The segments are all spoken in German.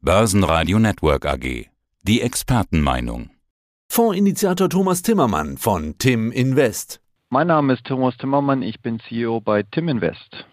Börsenradio Network AG. Die Expertenmeinung. Fondsinitiator Thomas Timmermann von Tim Invest. Mein Name ist Thomas Timmermann, ich bin CEO bei Tim Invest.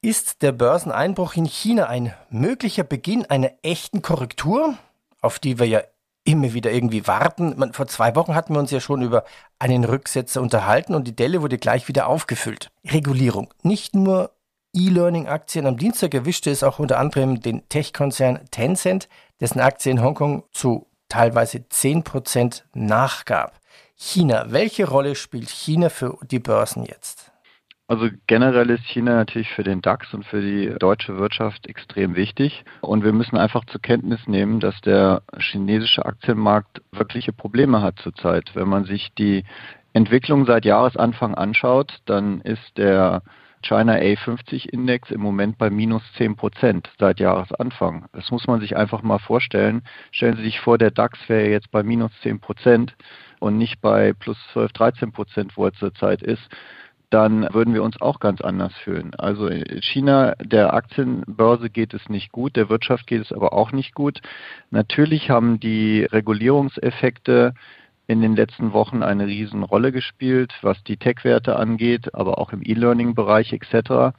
Ist der Börseneinbruch in China ein möglicher Beginn einer echten Korrektur, auf die wir ja immer wieder irgendwie warten? Man, vor zwei Wochen hatten wir uns ja schon über einen Rücksetzer unterhalten und die Delle wurde gleich wieder aufgefüllt. Regulierung. Nicht nur E-Learning-Aktien. Am Dienstag erwischte es auch unter anderem den Tech-Konzern Tencent, dessen Aktie in Hongkong zu teilweise 10% nachgab. China, welche Rolle spielt China für die Börsen jetzt? Also generell ist China natürlich für den DAX und für die deutsche Wirtschaft extrem wichtig. Und wir müssen einfach zur Kenntnis nehmen, dass der chinesische Aktienmarkt wirkliche Probleme hat zurzeit. Wenn man sich die Entwicklung seit Jahresanfang anschaut, dann ist der China A50 Index im Moment bei minus 10 Prozent seit Jahresanfang. Das muss man sich einfach mal vorstellen. Stellen Sie sich vor, der DAX wäre jetzt bei minus 10 Prozent und nicht bei plus 12, 13 Prozent, wo er zurzeit ist dann würden wir uns auch ganz anders fühlen. Also China, der Aktienbörse geht es nicht gut, der Wirtschaft geht es aber auch nicht gut. Natürlich haben die Regulierungseffekte in den letzten Wochen eine Riesenrolle gespielt, was die Tech-Werte angeht, aber auch im E-Learning-Bereich etc.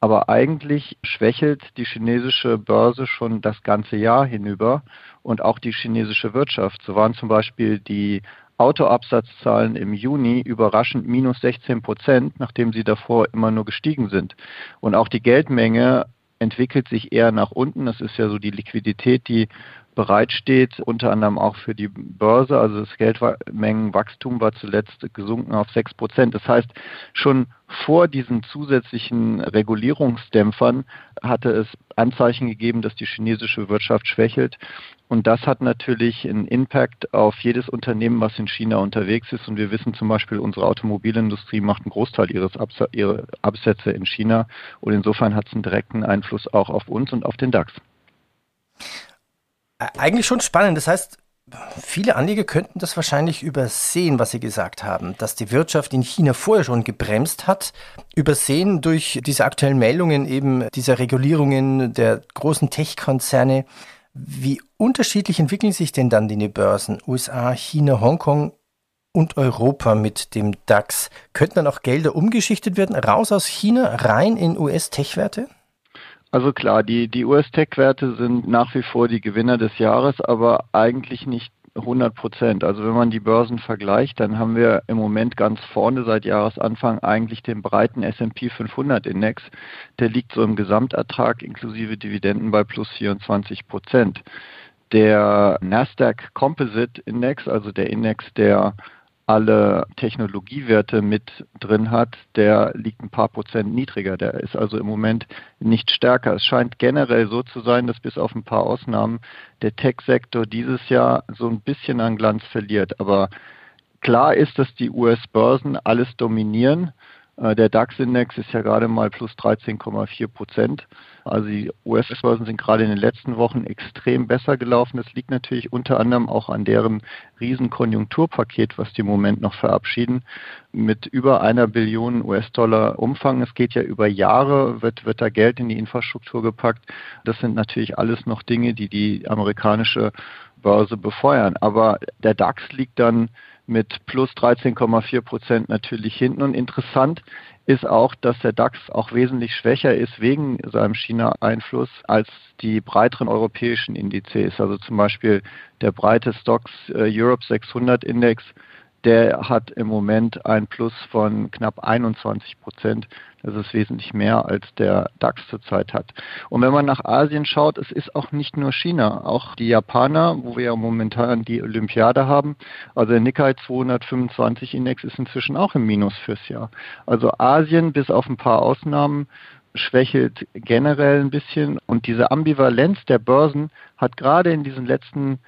Aber eigentlich schwächelt die chinesische Börse schon das ganze Jahr hinüber und auch die chinesische Wirtschaft. So waren zum Beispiel die Autoabsatzzahlen im Juni überraschend minus 16 Prozent, nachdem sie davor immer nur gestiegen sind. Und auch die Geldmenge entwickelt sich eher nach unten. Das ist ja so die Liquidität, die bereitsteht, unter anderem auch für die Börse. Also das Geldmengenwachstum war zuletzt gesunken auf sechs Prozent. Das heißt, schon vor diesen zusätzlichen Regulierungsdämpfern hatte es Anzeichen gegeben, dass die chinesische Wirtschaft schwächelt. Und das hat natürlich einen Impact auf jedes Unternehmen, was in China unterwegs ist. Und wir wissen zum Beispiel, unsere Automobilindustrie macht einen Großteil ihres Abs ihrer Absätze in China. Und insofern hat es einen direkten Einfluss auch auf uns und auf den DAX. Eigentlich schon spannend. Das heißt, viele Anleger könnten das wahrscheinlich übersehen, was Sie gesagt haben, dass die Wirtschaft in China vorher schon gebremst hat, übersehen durch diese aktuellen Meldungen eben dieser Regulierungen der großen Tech-Konzerne. Wie unterschiedlich entwickeln sich denn dann die Börsen USA, China, Hongkong und Europa mit dem DAX? Könnten dann auch Gelder umgeschichtet werden, raus aus China, rein in US-Tech-Werte? Also klar, die, die US-Tech-Werte sind nach wie vor die Gewinner des Jahres, aber eigentlich nicht 100 Prozent. Also wenn man die Börsen vergleicht, dann haben wir im Moment ganz vorne seit Jahresanfang eigentlich den breiten S&P 500 Index. Der liegt so im Gesamtertrag inklusive Dividenden bei plus 24 Prozent. Der Nasdaq Composite Index, also der Index der alle Technologiewerte mit drin hat, der liegt ein paar Prozent niedriger. Der ist also im Moment nicht stärker. Es scheint generell so zu sein, dass bis auf ein paar Ausnahmen der Tech-Sektor dieses Jahr so ein bisschen an Glanz verliert. Aber klar ist, dass die US-Börsen alles dominieren. Äh, der DAX-Index ist ja gerade mal plus 13,4 Prozent. Also die US-Börsen sind gerade in den letzten Wochen extrem besser gelaufen. Das liegt natürlich unter anderem auch an deren Riesenkonjunkturpaket, was die im Moment noch verabschieden, mit über einer Billion US-Dollar Umfang. Es geht ja über Jahre, wird, wird da Geld in die Infrastruktur gepackt. Das sind natürlich alles noch Dinge, die die amerikanische Börse befeuern. Aber der DAX liegt dann mit plus 13,4 Prozent natürlich hinten. Und interessant ist auch, dass der DAX auch wesentlich schwächer ist wegen seinem China-Einfluss als die breiteren europäischen Indizes. Also zum Beispiel der breite Stocks äh, Europe 600 Index der hat im Moment ein Plus von knapp 21 Prozent. Das ist wesentlich mehr, als der DAX zurzeit hat. Und wenn man nach Asien schaut, es ist auch nicht nur China, auch die Japaner, wo wir ja momentan die Olympiade haben. Also der Nikkei 225 Index ist inzwischen auch im Minus fürs Jahr. Also Asien, bis auf ein paar Ausnahmen, schwächelt generell ein bisschen. Und diese Ambivalenz der Börsen hat gerade in diesen letzten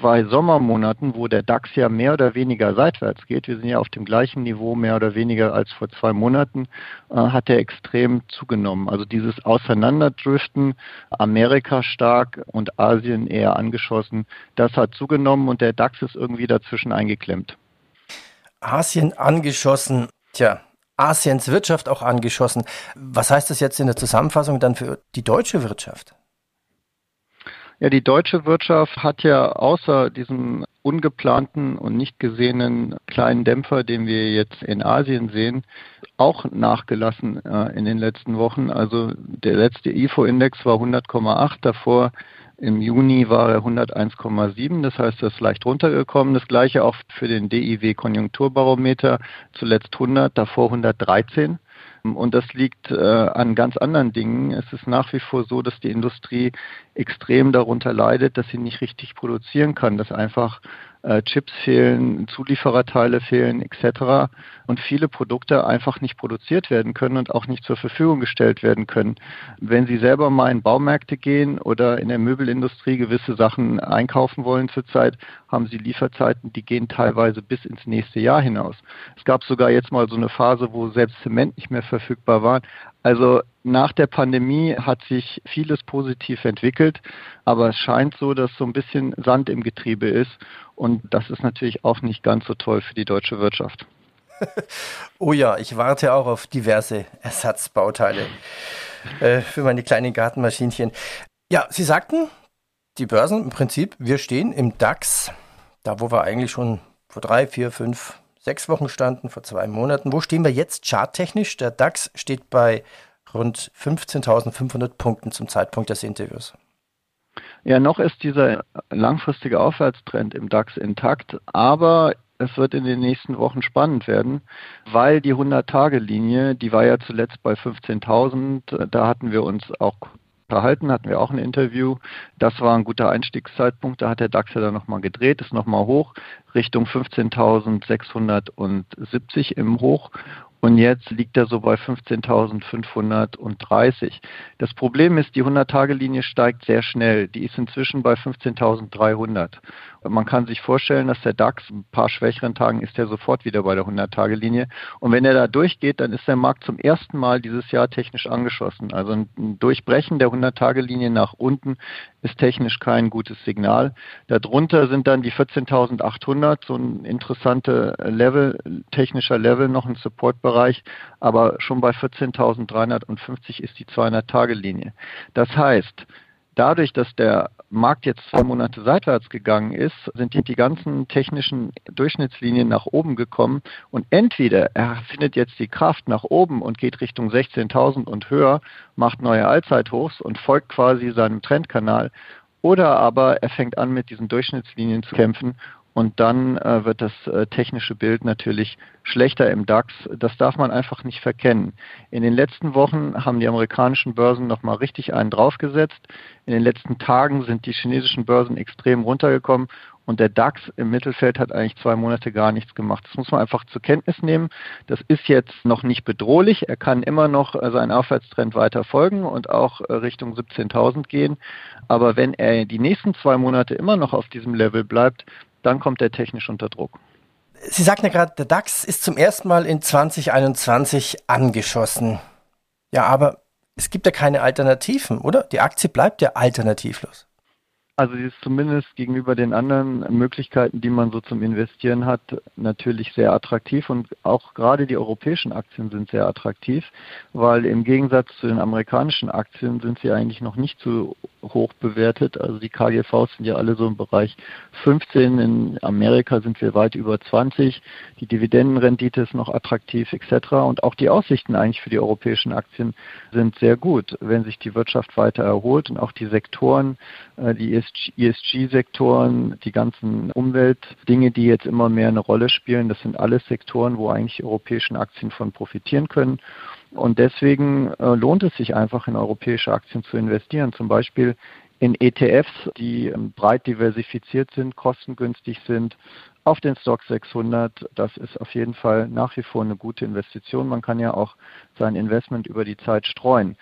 zwei Sommermonaten, wo der DAX ja mehr oder weniger seitwärts geht, wir sind ja auf dem gleichen Niveau mehr oder weniger als vor zwei Monaten, äh, hat er extrem zugenommen. Also dieses Auseinanderdriften, Amerika stark und Asien eher angeschossen, das hat zugenommen und der DAX ist irgendwie dazwischen eingeklemmt. Asien angeschossen, tja, Asiens Wirtschaft auch angeschossen. Was heißt das jetzt in der Zusammenfassung dann für die deutsche Wirtschaft? Ja, die deutsche Wirtschaft hat ja außer diesem ungeplanten und nicht gesehenen kleinen Dämpfer, den wir jetzt in Asien sehen, auch nachgelassen äh, in den letzten Wochen. Also der letzte IFO-Index war 100,8, davor im Juni war er 101,7, das heißt, er ist leicht runtergekommen. Das gleiche auch für den DIW Konjunkturbarometer, zuletzt 100, davor 113. Und das liegt äh, an ganz anderen Dingen. Es ist nach wie vor so, dass die Industrie extrem darunter leidet, dass sie nicht richtig produzieren kann, dass einfach äh, Chips fehlen, Zuliefererteile fehlen etc. und viele Produkte einfach nicht produziert werden können und auch nicht zur Verfügung gestellt werden können. Wenn Sie selber mal in Baumärkte gehen oder in der Möbelindustrie gewisse Sachen einkaufen wollen zurzeit, haben Sie Lieferzeiten, die gehen teilweise bis ins nächste Jahr hinaus. Es gab sogar jetzt mal so eine Phase, wo selbst Zement nicht mehr verfügbar war. Also nach der Pandemie hat sich vieles positiv entwickelt, aber es scheint so, dass so ein bisschen Sand im Getriebe ist und das ist natürlich auch nicht ganz so toll für die deutsche Wirtschaft. oh ja, ich warte auch auf diverse Ersatzbauteile äh, für meine kleinen Gartenmaschinchen. Ja, Sie sagten, die Börsen im Prinzip, wir stehen im DAX, da wo wir eigentlich schon vor drei, vier, fünf sechs Wochen standen, vor zwei Monaten. Wo stehen wir jetzt charttechnisch? Der DAX steht bei rund 15.500 Punkten zum Zeitpunkt des Interviews. Ja, noch ist dieser langfristige Aufwärtstrend im DAX intakt, aber es wird in den nächsten Wochen spannend werden, weil die 100-Tage-Linie, die war ja zuletzt bei 15.000, da hatten wir uns auch unterhalten, hatten wir auch ein Interview. Das war ein guter Einstiegszeitpunkt. Da hat der DAX ja dann nochmal gedreht, ist nochmal hoch Richtung 15.670 im Hoch und jetzt liegt er so bei 15.530. Das Problem ist, die 100-Tage-Linie steigt sehr schnell. Die ist inzwischen bei 15.300. Man kann sich vorstellen, dass der DAX ein paar schwächeren Tagen ist er sofort wieder bei der 100-Tage-Linie. Und wenn er da durchgeht, dann ist der Markt zum ersten Mal dieses Jahr technisch angeschossen. Also ein Durchbrechen der 100-Tage-Linie nach unten ist technisch kein gutes Signal. Darunter sind dann die 14.800, so ein interessanter Level, technischer Level, noch ein Supportbereich, aber schon bei 14.350 ist die 200-Tage-Linie. Das heißt, dadurch, dass der Markt jetzt zwei Monate seitwärts gegangen ist, sind die ganzen technischen Durchschnittslinien nach oben gekommen und entweder er findet jetzt die Kraft nach oben und geht Richtung 16.000 und höher, macht neue Allzeithochs und folgt quasi seinem Trendkanal oder aber er fängt an, mit diesen Durchschnittslinien zu kämpfen und dann äh, wird das äh, technische Bild natürlich schlechter im DAX. Das darf man einfach nicht verkennen. In den letzten Wochen haben die amerikanischen Börsen nochmal richtig einen draufgesetzt. In den letzten Tagen sind die chinesischen Börsen extrem runtergekommen und der DAX im Mittelfeld hat eigentlich zwei Monate gar nichts gemacht. Das muss man einfach zur Kenntnis nehmen. Das ist jetzt noch nicht bedrohlich. Er kann immer noch äh, seinen Aufwärtstrend weiter folgen und auch äh, Richtung 17.000 gehen. Aber wenn er die nächsten zwei Monate immer noch auf diesem Level bleibt, dann kommt er technisch unter Druck. Sie sagten ja gerade, der DAX ist zum ersten Mal in 2021 angeschossen. Ja, aber es gibt ja keine Alternativen, oder? Die Aktie bleibt ja alternativlos. Also sie ist zumindest gegenüber den anderen Möglichkeiten, die man so zum Investieren hat, natürlich sehr attraktiv und auch gerade die europäischen Aktien sind sehr attraktiv, weil im Gegensatz zu den amerikanischen Aktien sind sie eigentlich noch nicht so hoch bewertet. Also die KGVs sind ja alle so im Bereich 15, in Amerika sind wir weit über 20, die Dividendenrendite ist noch attraktiv etc. Und auch die Aussichten eigentlich für die europäischen Aktien sind sehr gut, wenn sich die Wirtschaft weiter erholt und auch die Sektoren, äh, die ESG-Sektoren, die ganzen Umweltdinge, die jetzt immer mehr eine Rolle spielen, das sind alles Sektoren, wo eigentlich die europäischen Aktien von profitieren können. Und deswegen äh, lohnt es sich einfach in europäische Aktien zu investieren, zum Beispiel in ETFs, die ähm, breit diversifiziert sind, kostengünstig sind, auf den Stock 600. Das ist auf jeden Fall nach wie vor eine gute Investition. Man kann ja auch sein Investment über die Zeit streuen.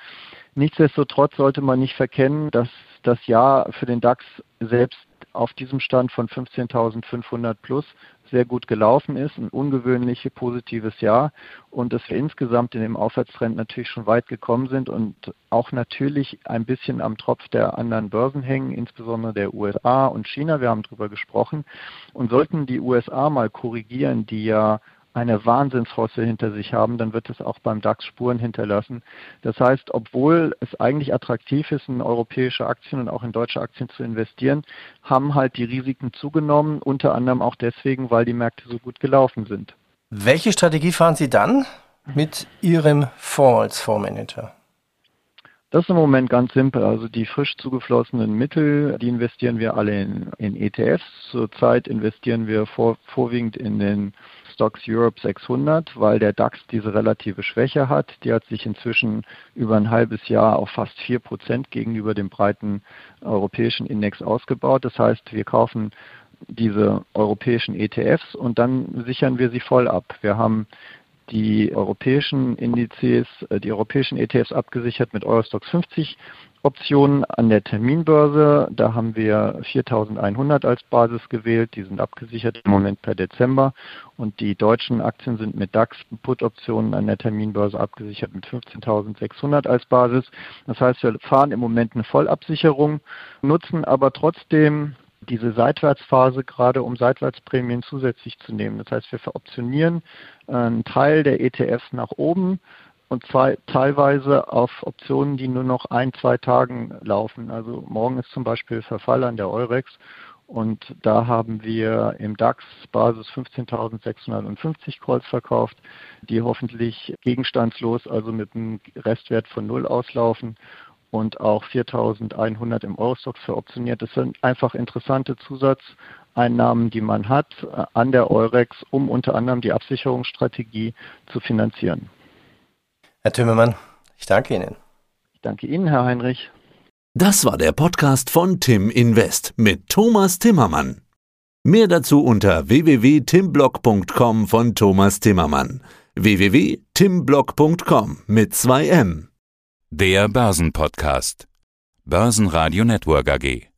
Nichtsdestotrotz sollte man nicht verkennen, dass das Jahr für den DAX selbst auf diesem Stand von 15.500 plus sehr gut gelaufen ist, ein ungewöhnlich positives Jahr. Und dass wir insgesamt in dem Aufwärtstrend natürlich schon weit gekommen sind und auch natürlich ein bisschen am Tropf der anderen Börsen hängen, insbesondere der USA und China. Wir haben darüber gesprochen. Und sollten die USA mal korrigieren, die ja eine Wahnsinnsrosse hinter sich haben, dann wird es auch beim DAX Spuren hinterlassen. Das heißt, obwohl es eigentlich attraktiv ist, in europäische Aktien und auch in deutsche Aktien zu investieren, haben halt die Risiken zugenommen, unter anderem auch deswegen, weil die Märkte so gut gelaufen sind. Welche Strategie fahren Sie dann mit Ihrem Fonds als Fondsmanager? Das ist im Moment ganz simpel. Also die frisch zugeflossenen Mittel, die investieren wir alle in, in ETFs. Zurzeit investieren wir vor, vorwiegend in den Stocks Europe 600, weil der DAX diese relative Schwäche hat. Die hat sich inzwischen über ein halbes Jahr auf fast 4 Prozent gegenüber dem breiten europäischen Index ausgebaut. Das heißt, wir kaufen diese europäischen ETFs und dann sichern wir sie voll ab. Wir haben die europäischen Indizes, äh, die europäischen ETFs abgesichert mit Eurostox 50 Optionen an der Terminbörse. Da haben wir 4100 als Basis gewählt. Die sind abgesichert im Moment per Dezember. Und die deutschen Aktien sind mit DAX-Put-Optionen an der Terminbörse abgesichert mit 15.600 als Basis. Das heißt, wir fahren im Moment eine Vollabsicherung, nutzen aber trotzdem diese Seitwärtsphase gerade, um Seitwärtsprämien zusätzlich zu nehmen. Das heißt, wir veroptionieren äh, einen Teil der ETFs nach oben und zwar teilweise auf Optionen, die nur noch ein, zwei Tagen laufen. Also morgen ist zum Beispiel Verfall an der Eurex und da haben wir im DAX Basis 15.650 Calls verkauft, die hoffentlich gegenstandslos, also mit einem Restwert von Null auslaufen und auch 4.100 im Eurostock veroptioniert. Das sind einfach interessante Zusatzeinnahmen, die man hat äh, an der Eurex, um unter anderem die Absicherungsstrategie zu finanzieren. Herr Tümmermann, ich danke Ihnen. Ich danke Ihnen, Herr Heinrich. Das war der Podcast von Tim Invest mit Thomas Timmermann. Mehr dazu unter www.timblock.com von Thomas Timmermann. www.timblock.com mit 2 M. Der Börsenpodcast. Börsenradio Network AG.